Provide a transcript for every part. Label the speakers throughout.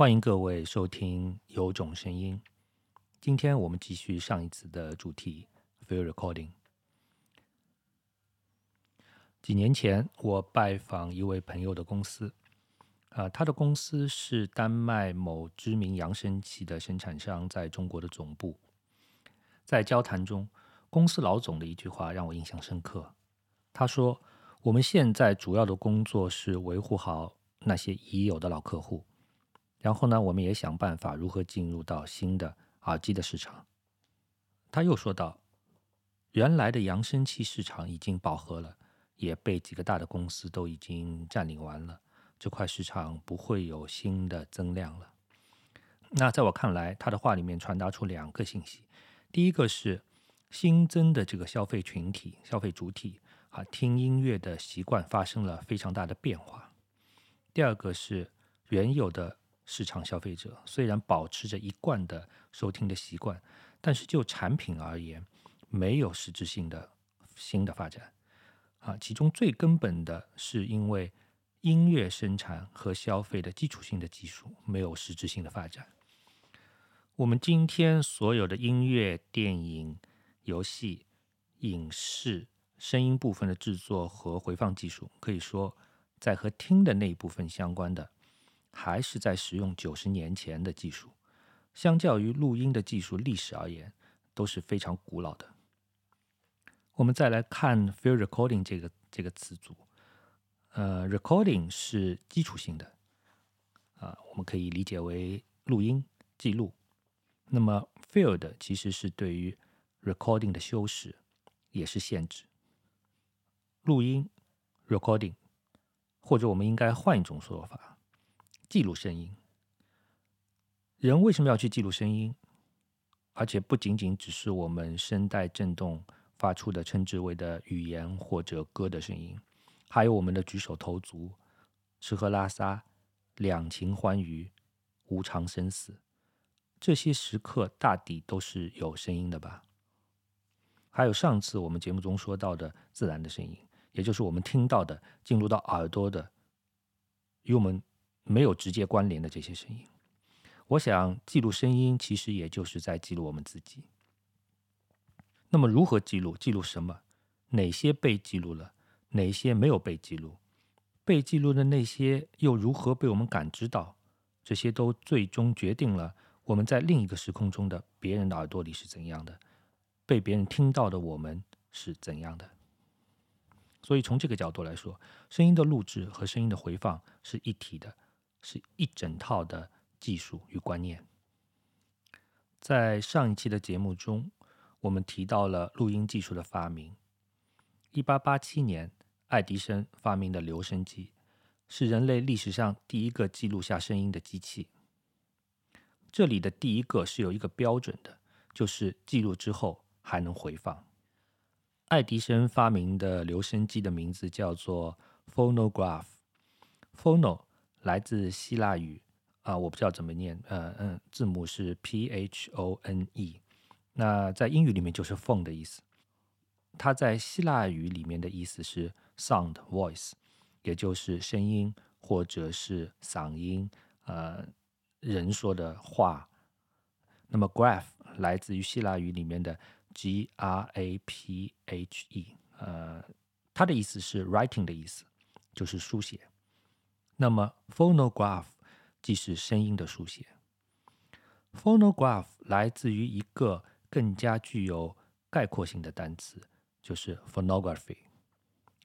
Speaker 1: 欢迎各位收听《有种声音》。今天我们继续上一次的主题 “Field Recording”。几年前，我拜访一位朋友的公司，啊，他的公司是丹麦某知名扬声器的生产商在中国的总部。在交谈中，公司老总的一句话让我印象深刻。他说：“我们现在主要的工作是维护好那些已有的老客户。”然后呢，我们也想办法如何进入到新的耳机的市场。他又说道：“原来的扬声器市场已经饱和了，也被几个大的公司都已经占领完了，这块市场不会有新的增量了。”那在我看来，他的话里面传达出两个信息：第一个是新增的这个消费群体、消费主体啊，听音乐的习惯发生了非常大的变化；第二个是原有的。市场消费者虽然保持着一贯的收听的习惯，但是就产品而言，没有实质性的新的发展。啊，其中最根本的是因为音乐生产和消费的基础性的技术没有实质性的发展。我们今天所有的音乐、电影、游戏、影视、声音部分的制作和回放技术，可以说在和听的那一部分相关的。还是在使用九十年前的技术，相较于录音的技术历史而言，都是非常古老的。我们再来看 “field recording” 这个这个词组，呃，“recording” 是基础性的，啊，我们可以理解为录音记录。那么 “field” 其实是对于 “recording” 的修饰，也是限制。录音 “recording”，或者我们应该换一种说法。记录声音，人为什么要去记录声音？而且不仅仅只是我们声带振动发出的称之为的语言或者歌的声音，还有我们的举手投足、吃喝拉撒、两情欢愉、无常生死，这些时刻大抵都是有声音的吧？还有上次我们节目中说到的自然的声音，也就是我们听到的、进入到耳朵的，与我们。没有直接关联的这些声音，我想记录声音，其实也就是在记录我们自己。那么如何记录？记录什么？哪些被记录了？哪些没有被记录？被记录的那些又如何被我们感知到？这些都最终决定了我们在另一个时空中的别人的耳朵里是怎样的，被别人听到的我们是怎样的。所以从这个角度来说，声音的录制和声音的回放是一体的。是一整套的技术与观念。在上一期的节目中，我们提到了录音技术的发明。一八八七年，爱迪生发明的留声机是人类历史上第一个记录下声音的机器。这里的第一个是有一个标准的，就是记录之后还能回放。爱迪生发明的留声机的名字叫做 phonograph。phono 来自希腊语啊，我不知道怎么念，呃嗯，字母是 P H O N E，那在英语里面就是 phone 的意思。它在希腊语里面的意思是 sound voice，也就是声音或者是嗓音，呃，人说的话。那么 graph 来自于希腊语里面的 G R A P H E，呃，它的意思是 writing 的意思，就是书写。那么，phonograph 即是声音的书写。phonograph 来自于一个更加具有概括性的单词，就是 phonography，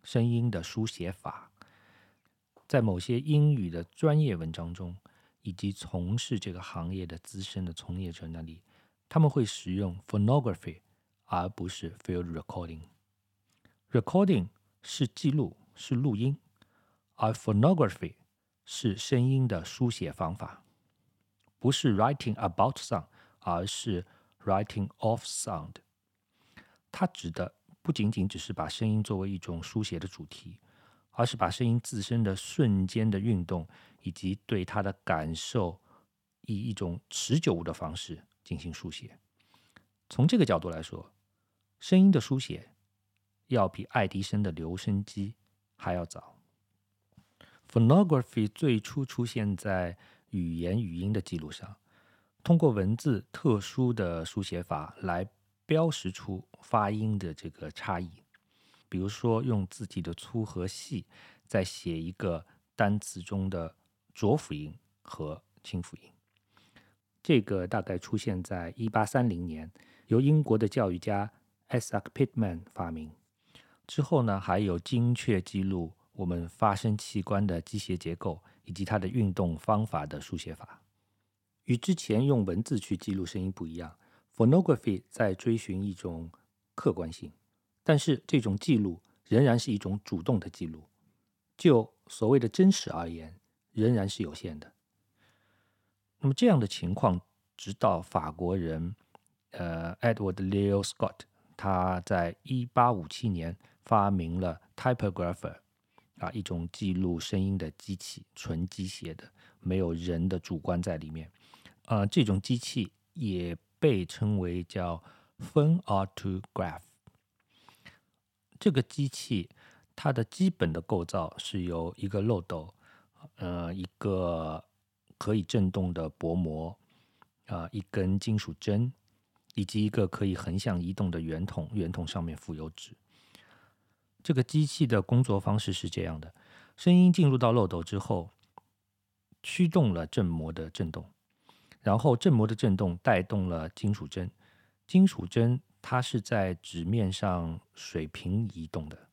Speaker 1: 声音的书写法。在某些英语的专业文章中，以及从事这个行业的资深的从业者那里，他们会使用 phonography，而不是 field recording。recording 是记录，是录音，而 phonography。是声音的书写方法，不是 writing about sound，而是 writing of sound。它指的不仅仅只是把声音作为一种书写的主题，而是把声音自身的瞬间的运动以及对它的感受，以一种持久的方式进行书写。从这个角度来说，声音的书写要比爱迪生的留声机还要早。Phonography 最初出现在语言语音的记录上，通过文字特殊的书写法来标识出发音的这个差异。比如说，用字体的粗和细，在写一个单词中的浊辅音和清辅音。这个大概出现在一八三零年，由英国的教育家 Isaac Pitman 发明。之后呢，还有精确记录我们发声器官的机械结构以及它的运动方法的书写法。与之前用文字去记录声音不一样，phonography 在追寻一种客观性。但是这种记录仍然是一种主动的记录，就所谓的真实而言，仍然是有限的。那么这样的情况，直到法国人呃 Edward Leo Scott 他在一八五七年发明了 typographer 啊一种记录声音的机器，纯机械的，没有人的主观在里面。呃，这种机器也被称为叫 phone autograph。这个机器它的基本的构造是由一个漏斗，呃，一个可以振动的薄膜，啊，一根金属针，以及一个可以横向移动的圆筒，圆筒上面附有纸。这个机器的工作方式是这样的：声音进入到漏斗之后，驱动了振膜的振动，然后振膜的振动带动了金属针，金属针。它是在纸面上水平移动的，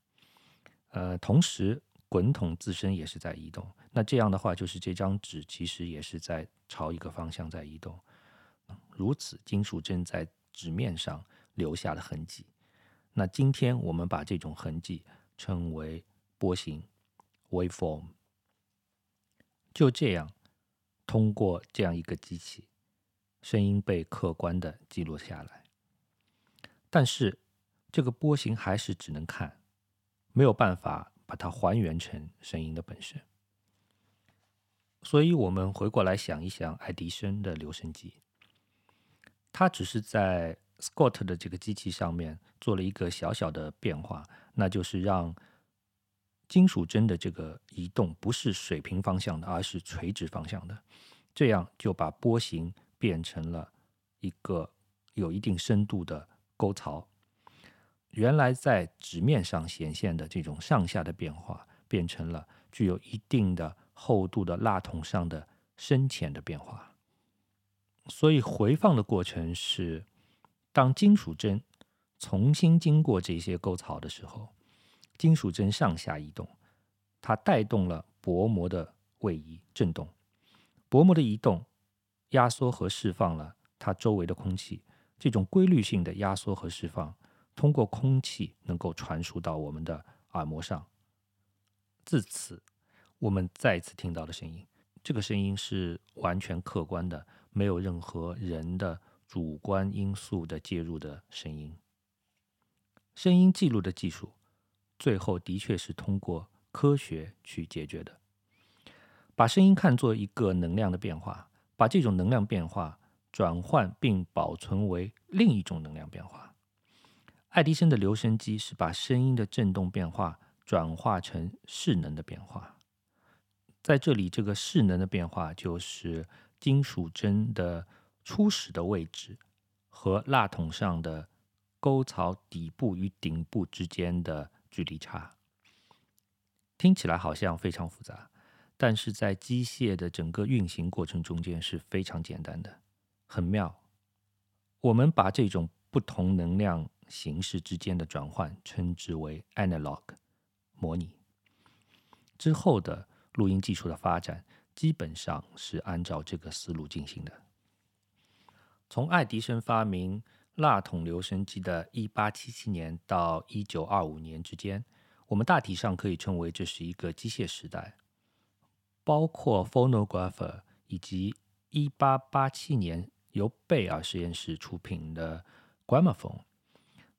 Speaker 1: 呃，同时滚筒自身也是在移动。那这样的话，就是这张纸其实也是在朝一个方向在移动。如此，金属针在纸面上留下了痕迹。那今天我们把这种痕迹称为波形 （waveform）。就这样，通过这样一个机器，声音被客观的记录下来。但是，这个波形还是只能看，没有办法把它还原成声音的本身。所以，我们回过来想一想，爱迪生的留声机，他只是在 Scott 的这个机器上面做了一个小小的变化，那就是让金属针的这个移动不是水平方向的，而是垂直方向的，这样就把波形变成了一个有一定深度的。沟槽，原来在纸面上显现的这种上下的变化，变成了具有一定的厚度的蜡筒上的深浅的变化。所以回放的过程是，当金属针重新经过这些沟槽的时候，金属针上下移动，它带动了薄膜的位移振动，薄膜的移动压缩和释放了它周围的空气。这种规律性的压缩和释放，通过空气能够传输到我们的耳膜上。自此，我们再次听到的声音，这个声音是完全客观的，没有任何人的主观因素的介入的声音。声音记录的技术，最后的确是通过科学去解决的。把声音看作一个能量的变化，把这种能量变化。转换并保存为另一种能量变化。爱迪生的留声机是把声音的振动变化转化成势能的变化。在这里，这个势能的变化就是金属针的初始的位置和蜡筒上的沟槽底部与顶部之间的距离差。听起来好像非常复杂，但是在机械的整个运行过程中间是非常简单的。很妙，我们把这种不同能量形式之间的转换称之为 analog 模拟。之后的录音技术的发展基本上是按照这个思路进行的。从爱迪生发明蜡筒留声机的1877年到1925年之间，我们大体上可以称为这是一个机械时代，包括 phonographer 以及1887年。由贝尔实验室出品的 Gramophone，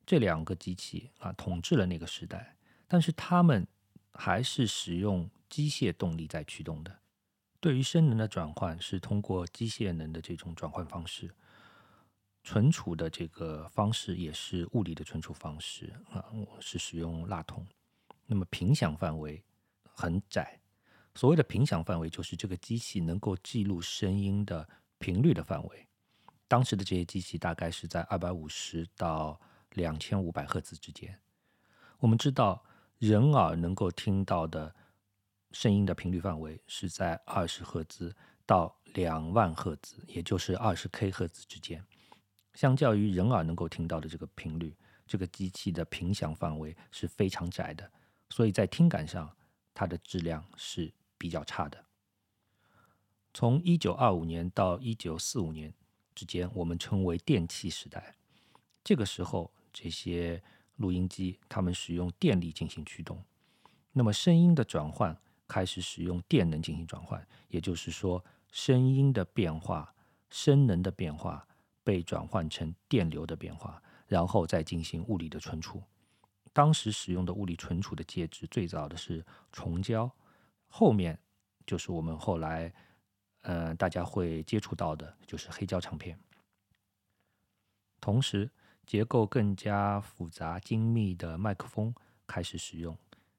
Speaker 1: 这两个机器啊统治了那个时代，但是它们还是使用机械动力在驱动的。对于声能的转换是通过机械能的这种转换方式，存储的这个方式也是物理的存储方式啊，我是使用蜡筒。那么频响范围很窄，所谓的频响范围，就是这个机器能够记录声音的频率的范围。当时的这些机器大概是在二百五十到两千五百赫兹之间。我们知道，人耳能够听到的声音的频率范围是在二十赫兹到两万赫兹，也就是二十 K 赫兹之间。相较于人耳能够听到的这个频率，这个机器的频响范围是非常窄的，所以在听感上，它的质量是比较差的。从一九二五年到一九四五年之间，我们称为电气时代。这个时候，这些录音机它们使用电力进行驱动，那么声音的转换开始使用电能进行转换，也就是说，声音的变化、声能的变化。被转换成电流的变化，然后再进行物理的存储。当时使用的物理存储的介质，最早的是虫胶，后面就是我们后来，呃，大家会接触到的，就是黑胶唱片。同时，结构更加复杂精密的麦克风开始使用，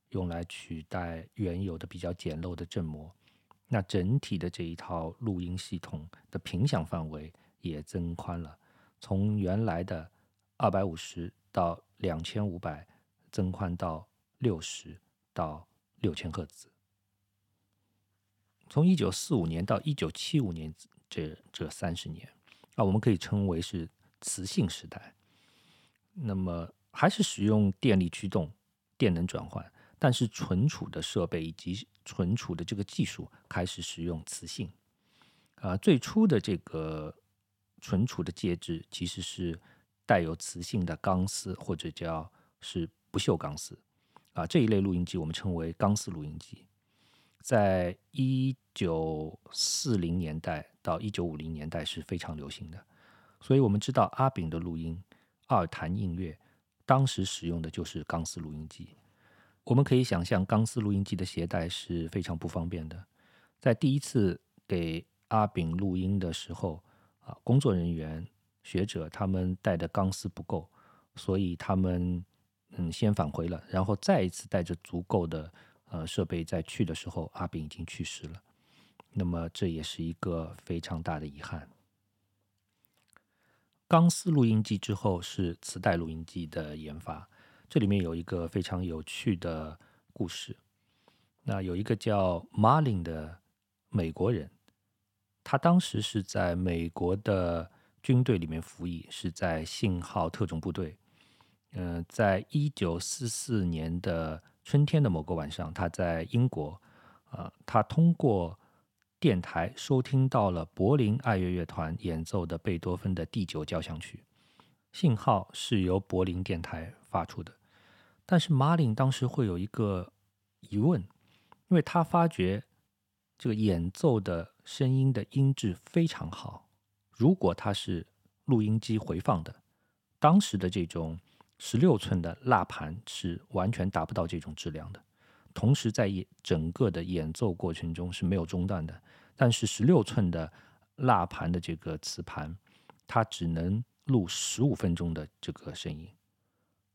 Speaker 1: 用来取代原有的比较简陋的振膜。那整体的这一套录音系统的频响范围。也增宽了，从原来的二百五十到两千五百，增宽到六十到六千赫兹。从一九四五年到一九七五年这这三十年啊，我们可以称为是磁性时代。那么还是使用电力驱动、电能转换，但是存储的设备以及存储的这个技术开始使用磁性。啊，最初的这个。存储的介质其实是带有磁性的钢丝，或者叫是不锈钢丝啊。这一类录音机我们称为钢丝录音机。在一九四零年代到一九五零年代是非常流行的。所以我们知道阿炳的录音、二弹音乐，当时使用的就是钢丝录音机。我们可以想象，钢丝录音机的携带是非常不方便的。在第一次给阿炳录音的时候，啊，工作人员、学者他们带的钢丝不够，所以他们嗯先返回了，然后再一次带着足够的呃设备再去的时候，阿炳已经去世了。那么这也是一个非常大的遗憾。钢丝录音机之后是磁带录音机的研发，这里面有一个非常有趣的故事。那有一个叫 Marlin 的美国人。他当时是在美国的军队里面服役，是在信号特种部队。嗯，在一九四四年的春天的某个晚上，他在英国，啊，他通过电台收听到了柏林爱乐乐团演奏的贝多芬的第九交响曲。信号是由柏林电台发出的，但是马林当时会有一个疑问，因为他发觉这个演奏的。声音的音质非常好。如果它是录音机回放的，当时的这种十六寸的蜡盘是完全达不到这种质量的。同时，在演整个的演奏过程中是没有中断的。但是十六寸的蜡盘的这个磁盘，它只能录十五分钟的这个声音。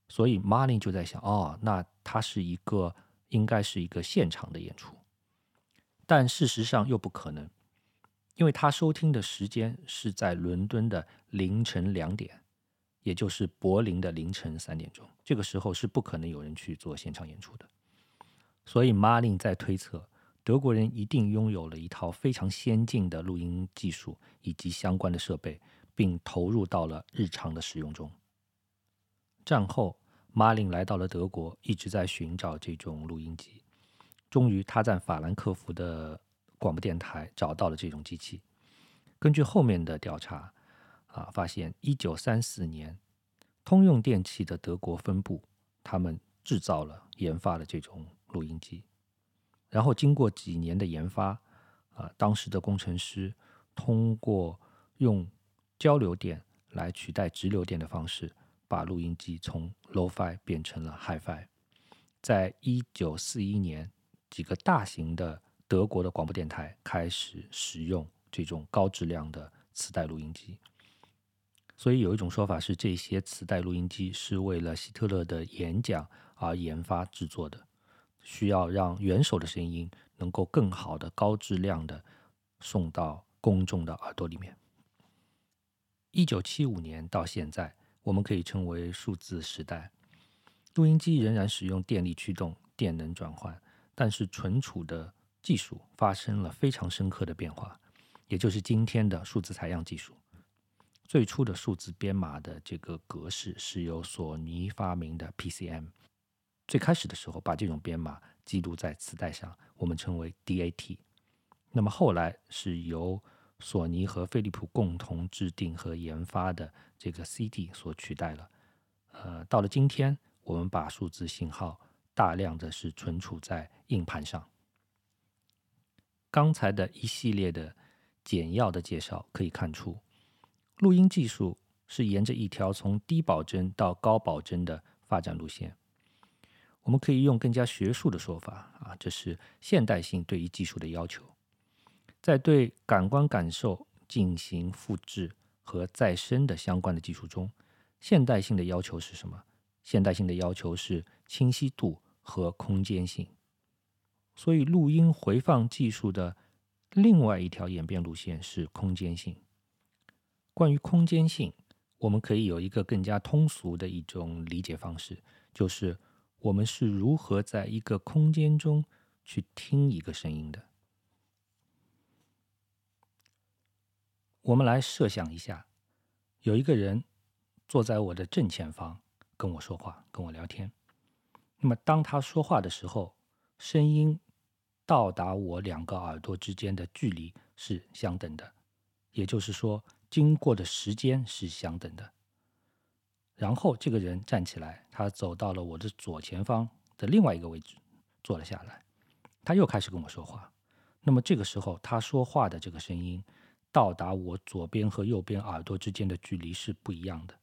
Speaker 1: 所以 m a r i n 就在想：哦，那它是一个应该是一个现场的演出，但事实上又不可能。因为他收听的时间是在伦敦的凌晨两点，也就是柏林的凌晨三点钟，这个时候是不可能有人去做现场演出的。所以马林在推测，德国人一定拥有了一套非常先进的录音技术以及相关的设备，并投入到了日常的使用中。战后，马林来到了德国，一直在寻找这种录音机。终于，他在法兰克福的。广播电台找到了这种机器。根据后面的调查，啊，发现一九三四年，通用电器的德国分部，他们制造了、研发了这种录音机。然后经过几年的研发，啊，当时的工程师通过用交流电来取代直流电的方式，把录音机从 low-fi 变成了 high-fi。在一九四一年，几个大型的德国的广播电台开始使用这种高质量的磁带录音机，所以有一种说法是，这些磁带录音机是为了希特勒的演讲而研发制作的。需要让元首的声音能够更好的、高质量的送到公众的耳朵里面。一九七五年到现在，我们可以称为数字时代。录音机仍然使用电力驱动、电能转换，但是存储的技术发生了非常深刻的变化，也就是今天的数字采样技术。最初的数字编码的这个格式是由索尼发明的 PCM。最开始的时候，把这种编码记录在磁带上，我们称为 DAT。那么后来是由索尼和飞利浦共同制定和研发的这个 CD 所取代了。呃，到了今天，我们把数字信号大量的是存储在硬盘上。刚才的一系列的简要的介绍可以看出，录音技术是沿着一条从低保真到高保真的发展路线。我们可以用更加学术的说法啊，这是现代性对于技术的要求。在对感官感受进行复制和再生的相关的技术中，现代性的要求是什么？现代性的要求是清晰度和空间性。所以，录音回放技术的另外一条演变路线是空间性。关于空间性，我们可以有一个更加通俗的一种理解方式，就是。我们是如何在一个空间中去听一个声音的？我们来设想一下，有一个人坐在我的正前方跟我说话，跟我聊天。那么当他说话的时候，声音到达我两个耳朵之间的距离是相等的，也就是说，经过的时间是相等的。然后这个人站起来，他走到了我的左前方的另外一个位置，坐了下来。他又开始跟我说话。那么这个时候，他说话的这个声音到达我左边和右边耳朵之间的距离是不一样的。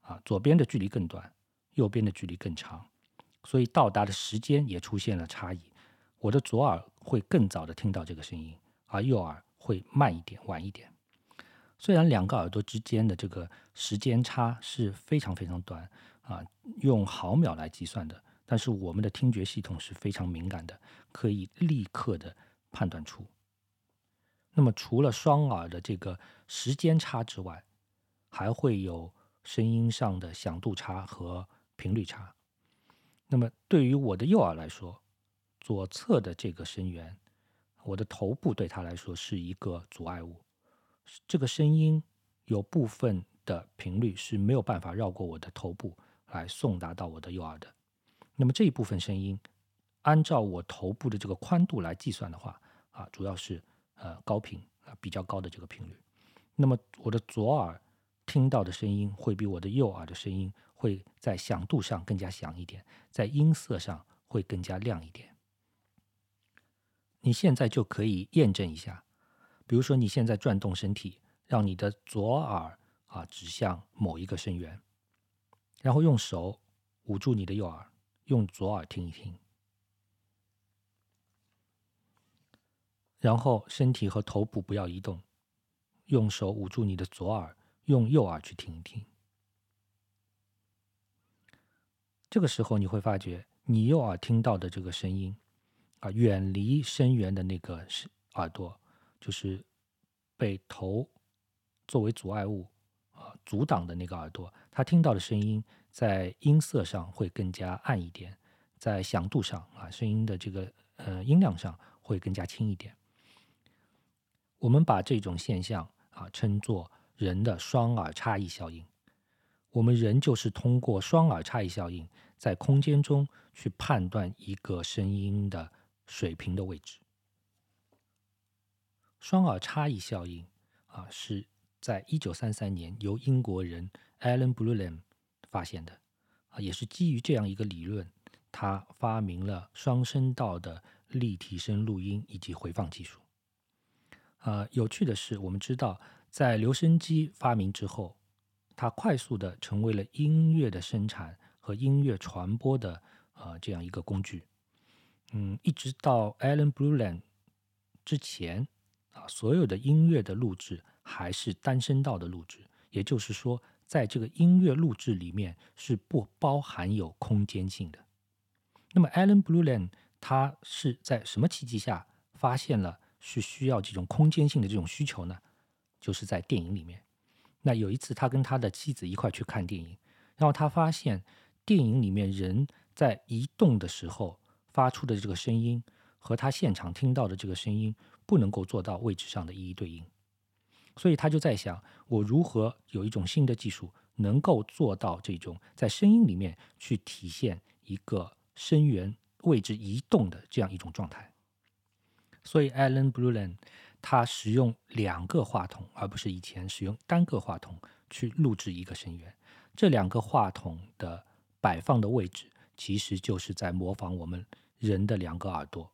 Speaker 1: 啊，左边的距离更短，右边的距离更长，所以到达的时间也出现了差异。我的左耳会更早的听到这个声音，而右耳会慢一点，晚一点。虽然两个耳朵之间的这个时间差是非常非常短啊，用毫秒来计算的，但是我们的听觉系统是非常敏感的，可以立刻的判断出。那么除了双耳的这个时间差之外，还会有声音上的响度差和频率差。那么对于我的右耳来说，左侧的这个声源，我的头部对它来说是一个阻碍物。这个声音有部分的频率是没有办法绕过我的头部来送达到我的右耳的。那么这一部分声音，按照我头部的这个宽度来计算的话，啊，主要是呃高频啊比较高的这个频率。那么我的左耳听到的声音会比我的右耳的声音会在响度上更加响一点，在音色上会更加亮一点。你现在就可以验证一下。比如说，你现在转动身体，让你的左耳啊指向某一个声源，然后用手捂住你的右耳，用左耳听一听，然后身体和头部不要移动，用手捂住你的左耳，用右耳去听一听。这个时候你会发觉，你右耳听到的这个声音啊，远离声源的那个是耳朵。就是被头作为阻碍物啊阻挡的那个耳朵，他听到的声音在音色上会更加暗一点，在响度上啊声音的这个呃音量上会更加轻一点。我们把这种现象啊称作人的双耳差异效应。我们人就是通过双耳差异效应，在空间中去判断一个声音的水平的位置。双耳差异效应啊，是在一九三三年由英国人 Alan Blulam 发现的啊，也是基于这样一个理论，他发明了双声道的立体声录音以及回放技术。啊，有趣的是，我们知道在留声机发明之后，它快速的成为了音乐的生产和音乐传播的呃这样一个工具。嗯，一直到 Alan Blulam 之前。啊，所有的音乐的录制还是单声道的录制，也就是说，在这个音乐录制里面是不包含有空间性的。那么 Alan Blueland 他是在什么契机下发现了是需要这种空间性的这种需求呢？就是在电影里面。那有一次他跟他的妻子一块去看电影，然后他发现电影里面人在移动的时候发出的这个声音和他现场听到的这个声音不能够做到位置上的一一对应，所以他就在想，我如何有一种新的技术能够做到这种在声音里面去体现一个声源位置移动的这样一种状态。所以 Alan b l u l a n d 他使用两个话筒，而不是以前使用单个话筒去录制一个声源。这两个话筒的摆放的位置，其实就是在模仿我们人的两个耳朵。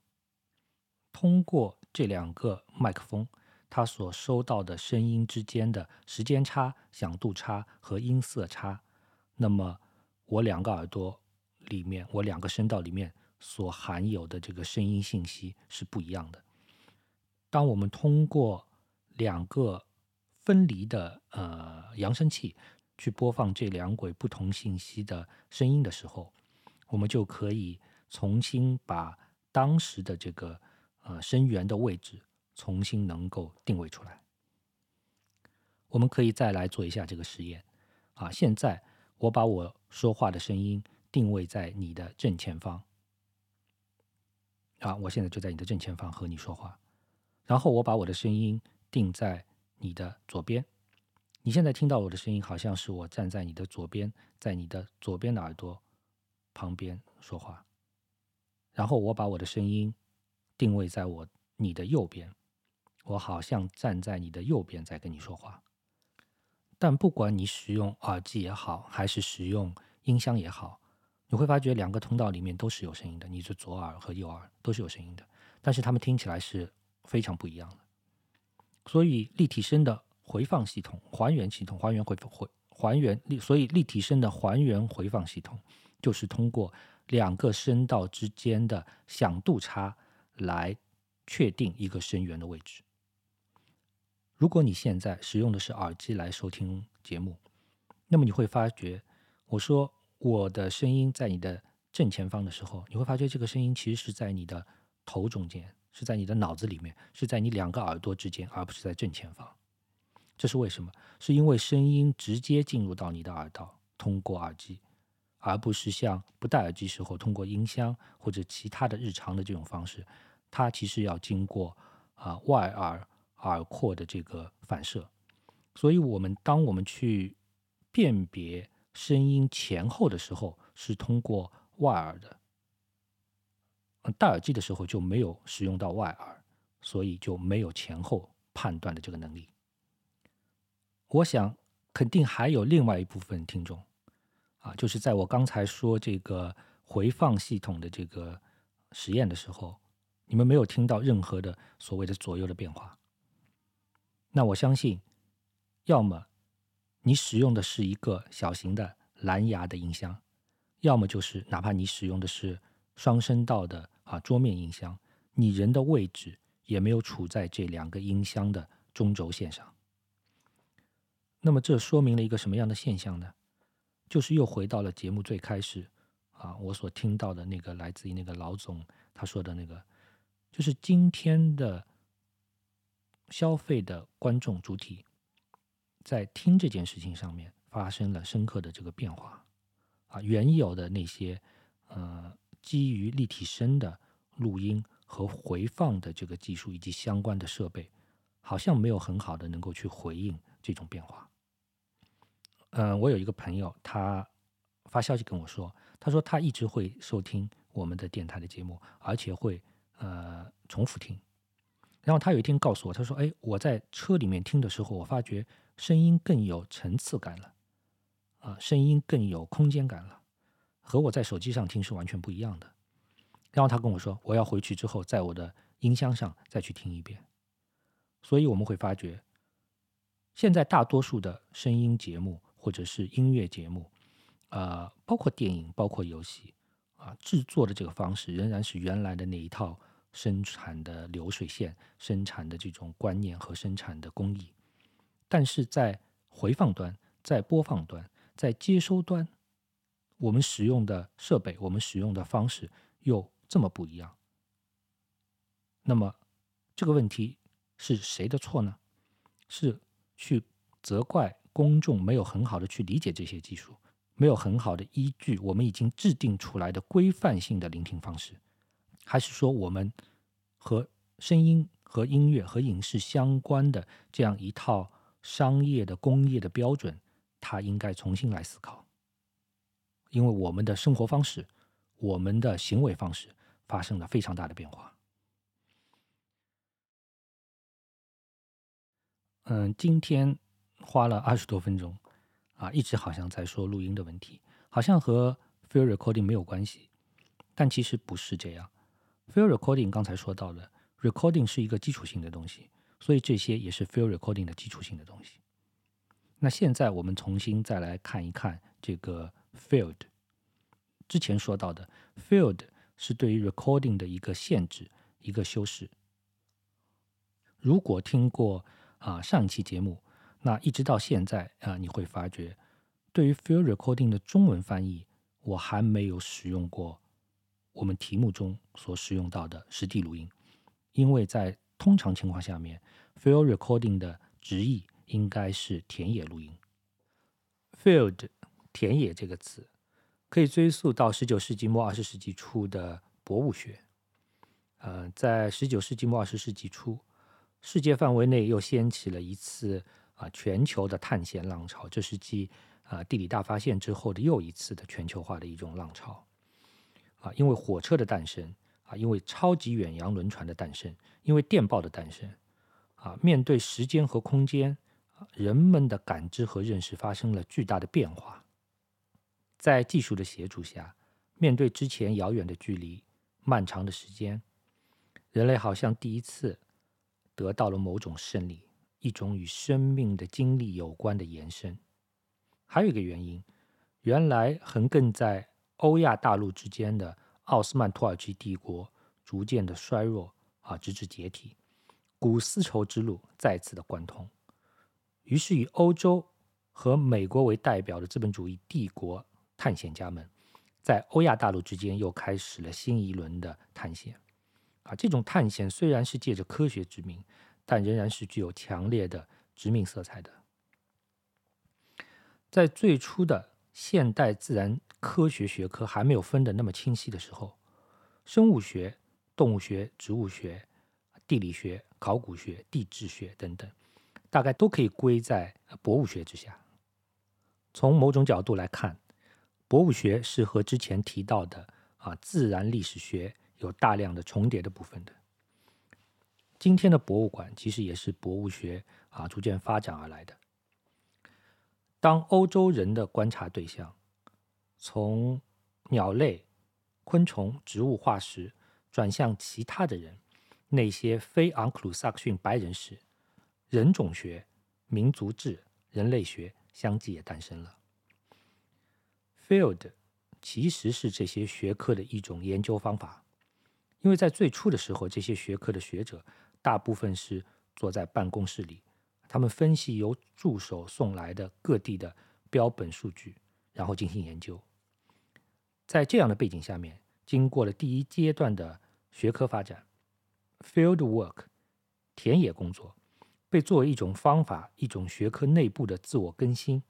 Speaker 1: 通过这两个麦克风，它所收到的声音之间的时间差、响度差和音色差，那么我两个耳朵里面，我两个声道里面所含有的这个声音信息是不一样的。当我们通过两个分离的呃扬声器去播放这两轨不同信息的声音的时候，我们就可以重新把当时的这个呃声源的位置重新能够定位出来。我们可以再来做一下这个实验啊！现在我把我说话的声音定位在你的正前方啊，我现在就在你的正前方和你说话。然后我把我的声音定在你的左边，你现在听到我的声音，好像是我站在你的左边，在你的左边的耳朵旁边说话。然后我把我的声音定位在我你的右边，我好像站在你的右边在跟你说话。但不管你使用耳机也好，还是使用音箱也好，你会发觉两个通道里面都是有声音的，你的左耳和右耳都是有声音的，但是它们听起来是。非常不一样的，所以立体声的回放系统、还原系统、还原回回还原，所以立体声的还原回放系统就是通过两个声道之间的响度差来确定一个声源的位置。如果你现在使用的是耳机来收听节目，那么你会发觉，我说我的声音在你的正前方的时候，你会发觉这个声音其实是在你的头中间。是在你的脑子里面，是在你两个耳朵之间，而不是在正前方。这是为什么？是因为声音直接进入到你的耳道，通过耳机，而不是像不戴耳机时候通过音箱或者其他的日常的这种方式。它其实要经过啊外耳耳廓的这个反射。所以，我们当我们去辨别声音前后的时候，是通过外耳的。戴耳机的时候就没有使用到外耳，所以就没有前后判断的这个能力。我想肯定还有另外一部分听众，啊，就是在我刚才说这个回放系统的这个实验的时候，你们没有听到任何的所谓的左右的变化。那我相信，要么你使用的是一个小型的蓝牙的音箱，要么就是哪怕你使用的是双声道的。啊，桌面音箱，你人的位置也没有处在这两个音箱的中轴线上。那么这说明了一个什么样的现象呢？就是又回到了节目最开始啊，我所听到的那个来自于那个老总他说的那个，就是今天的消费的观众主体在听这件事情上面发生了深刻的这个变化啊，原有的那些呃。基于立体声的录音和回放的这个技术以及相关的设备，好像没有很好的能够去回应这种变化。嗯，我有一个朋友，他发消息跟我说，他说他一直会收听我们的电台的节目，而且会呃重复听。然后他有一天告诉我，他说：“哎，我在车里面听的时候，我发觉声音更有层次感了，啊，声音更有空间感了。”和我在手机上听是完全不一样的。然后他跟我说，我要回去之后，在我的音箱上再去听一遍。所以我们会发觉，现在大多数的声音节目或者是音乐节目，啊，包括电影、包括游戏，啊，制作的这个方式仍然是原来的那一套生产的流水线、生产的这种观念和生产的工艺。但是在回放端、在播放端、在接收端。我们使用的设备，我们使用的方式又这么不一样。那么这个问题是谁的错呢？是去责怪公众没有很好的去理解这些技术，没有很好的依据我们已经制定出来的规范性的聆听方式，还是说我们和声音、和音乐、和影视相关的这样一套商业的工业的标准，它应该重新来思考？因为我们的生活方式、我们的行为方式发生了非常大的变化。嗯，今天花了二十多分钟，啊，一直好像在说录音的问题，好像和 field recording 没有关系，但其实不是这样。field recording 刚才说到的 recording 是一个基础性的东西，所以这些也是 field recording 的基础性的东西。那现在我们重新再来看一看这个 field，之前说到的 field 是对于 recording 的一个限制、一个修饰。如果听过。啊，上一期节目，那一直到现在啊，你会发觉，对于 field recording 的中文翻译，我还没有使用过我们题目中所使用到的实地录音，因为在通常情况下面，field recording 的直译应该是田野录音。field 田野这个词可以追溯到十九世纪末二十世纪初的博物学，呃，在十九世纪末二十世纪初。世界范围内又掀起了一次啊全球的探险浪潮，这是继啊地理大发现之后的又一次的全球化的一种浪潮啊，因为火车的诞生啊，因为超级远洋轮船的诞生，因为电报的诞生啊，面对时间和空间，人们的感知和认识发生了巨大的变化，在技术的协助下，面对之前遥远的距离、漫长的时间，人类好像第一次。得到了某种胜利，一种与生命的经历有关的延伸。还有一个原因，原来横亘在欧亚大陆之间的奥斯曼土耳其帝国逐渐的衰弱啊，直至解体，古丝绸之路再次的贯通。于是，以欧洲和美国为代表的资本主义帝国探险家们，在欧亚大陆之间又开始了新一轮的探险。啊，这种探险虽然是借着科学之名，但仍然是具有强烈的殖民色彩的。在最初的现代自然科学学科还没有分得那么清晰的时候，生物学、动物学、植物学、地理学、考古学、地质学等等，大概都可以归在博物学之下。从某种角度来看，博物学是和之前提到的啊自然历史学。有大量的重叠的部分的。今天的博物馆其实也是博物学啊逐渐发展而来的。当欧洲人的观察对象从鸟类、昆虫、植物化石转向其他的人，那些非昂克鲁萨克逊白人时，人种学、民族志、人类学相继也诞生了。Field 其实是这些学科的一种研究方法。因为在最初的时候，这些学科的学者大部分是坐在办公室里，他们分析由助手送来的各地的标本数据，然后进行研究。在这样的背景下面，经过了第一阶段的学科发展，field work 田野工作被作为一种方法、一种学科内部的自我更新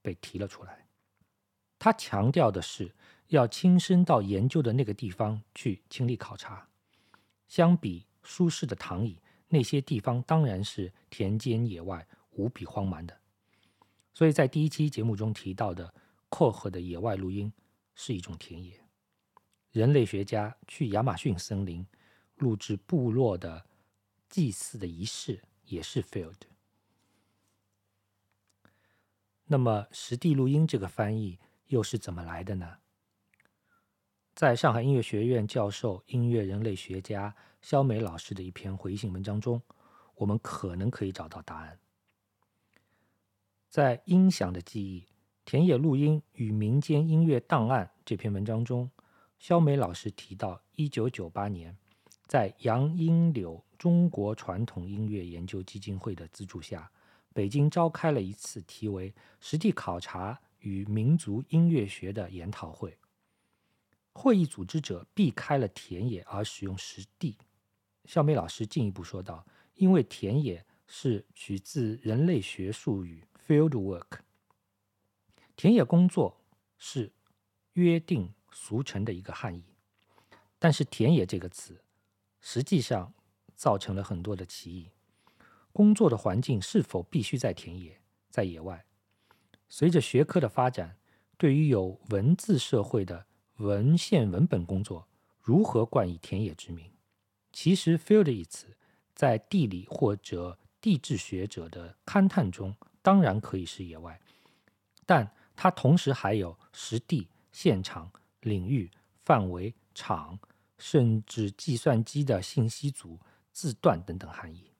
Speaker 1: 被提了出来。他强调的是。要亲身到研究的那个地方去亲历考察，相比舒适的躺椅，那些地方当然是田间野外、无比荒蛮的。所以在第一期节目中提到的阔河的野外录音是一种田野。人类学家去亚马逊森林录制部落的祭祀的仪式也是 field。那么实地录音这个翻译又是怎么来的呢？在上海音乐学院教授、音乐人类学家肖梅老师的一篇回信文章中，我们可能可以找到答案。在《音响的记忆：田野录音与民间音乐档案》这篇文章中，肖梅老师提到，1998年，在杨荫柳中国传统音乐研究基金会的资助下，北京召开了一次题为“实地考察与民族音乐学”的研讨会。会议组织者避开了田野而使用实地。肖梅老师进一步说道：“因为田野是取自人类学术语 ‘field work’，田野工作是约定俗成的一个汉译。但是‘田野’这个词实际上造成了很多的歧义。工作的环境是否必须在田野，在野外？随着学科的发展，对于有文字社会的文献文本工作，如何冠以田野之名？”其实，field 一词在地理或者地质学者的勘探中，当然可以是野外，但它同时还有实地、现场、领域、范围、场，甚至计算机的信息组、字段等等含义。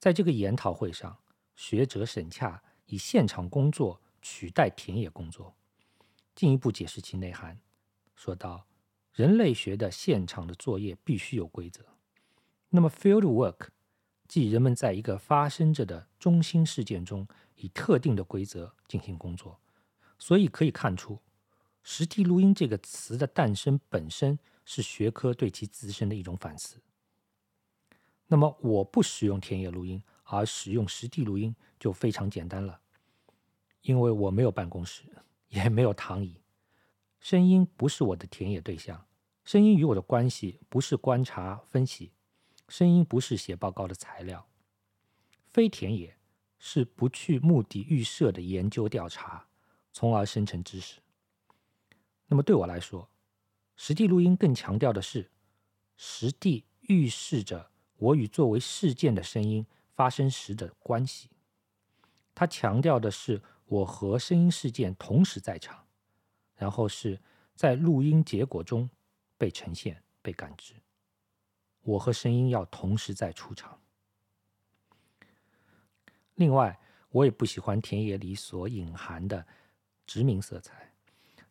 Speaker 1: 在这个研讨会上，学者沈洽以现场工作取代田野工作，进一步解释其内涵，说道。人类学的现场的作业必须有规则。那么，field work 即人们在一个发生着的中心事件中，以特定的规则进行工作。所以可以看出，实地录音这个词的诞生本身是学科对其自身的一种反思。那么，我不使用田野录音，而使用实地录音就非常简单了，因为我没有办公室，也没有躺椅，声音不是我的田野对象。声音与我的关系不是观察分析，声音不是写报告的材料，非田野是不去目的预设的研究调查，从而生成知识。那么对我来说，实地录音更强调的是实地预示着我与作为事件的声音发生时的关系，它强调的是我和声音事件同时在场，然后是在录音结果中。被呈现、被感知，我和声音要同时在出场。另外，我也不喜欢田野里所隐含的殖民色彩。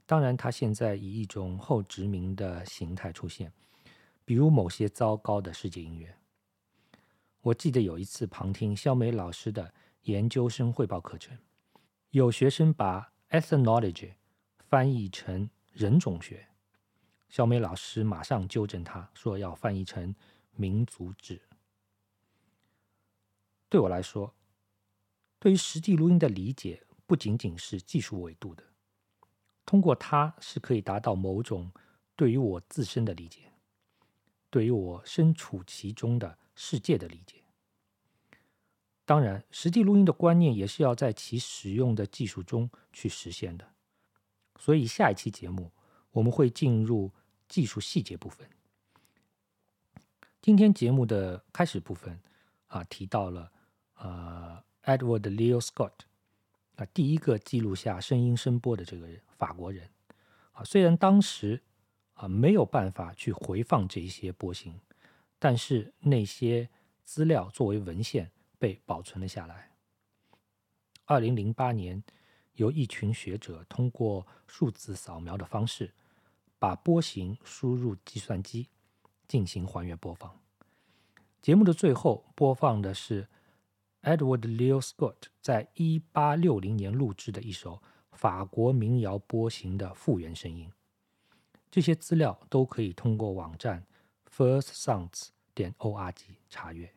Speaker 1: 当然，它现在以一种后殖民的形态出现，比如某些糟糕的世界音乐。我记得有一次旁听肖梅老师的研究生汇报课程，有学生把 ethnology 翻译成人种学。小美老师马上纠正他，说要翻译成“民族志”。对我来说，对于实际录音的理解不仅仅是技术维度的，通过它是可以达到某种对于我自身的理解，对于我身处其中的世界的理解。当然，实地录音的观念也是要在其使用的技术中去实现的。所以，下一期节目。我们会进入技术细节部分。今天节目的开始部分啊，提到了呃，Edward Leo Scott 啊，第一个记录下声音声波的这个人，法国人啊。虽然当时啊没有办法去回放这些波形，但是那些资料作为文献被保存了下来。二零零八年，由一群学者通过数字扫描的方式。把波形输入计算机进行还原播放。节目的最后播放的是 Edward Leo Scott 在一八六零年录制的一首法国民谣波形的复原声音。这些资料都可以通过网站 firstsounds 点 org 查阅。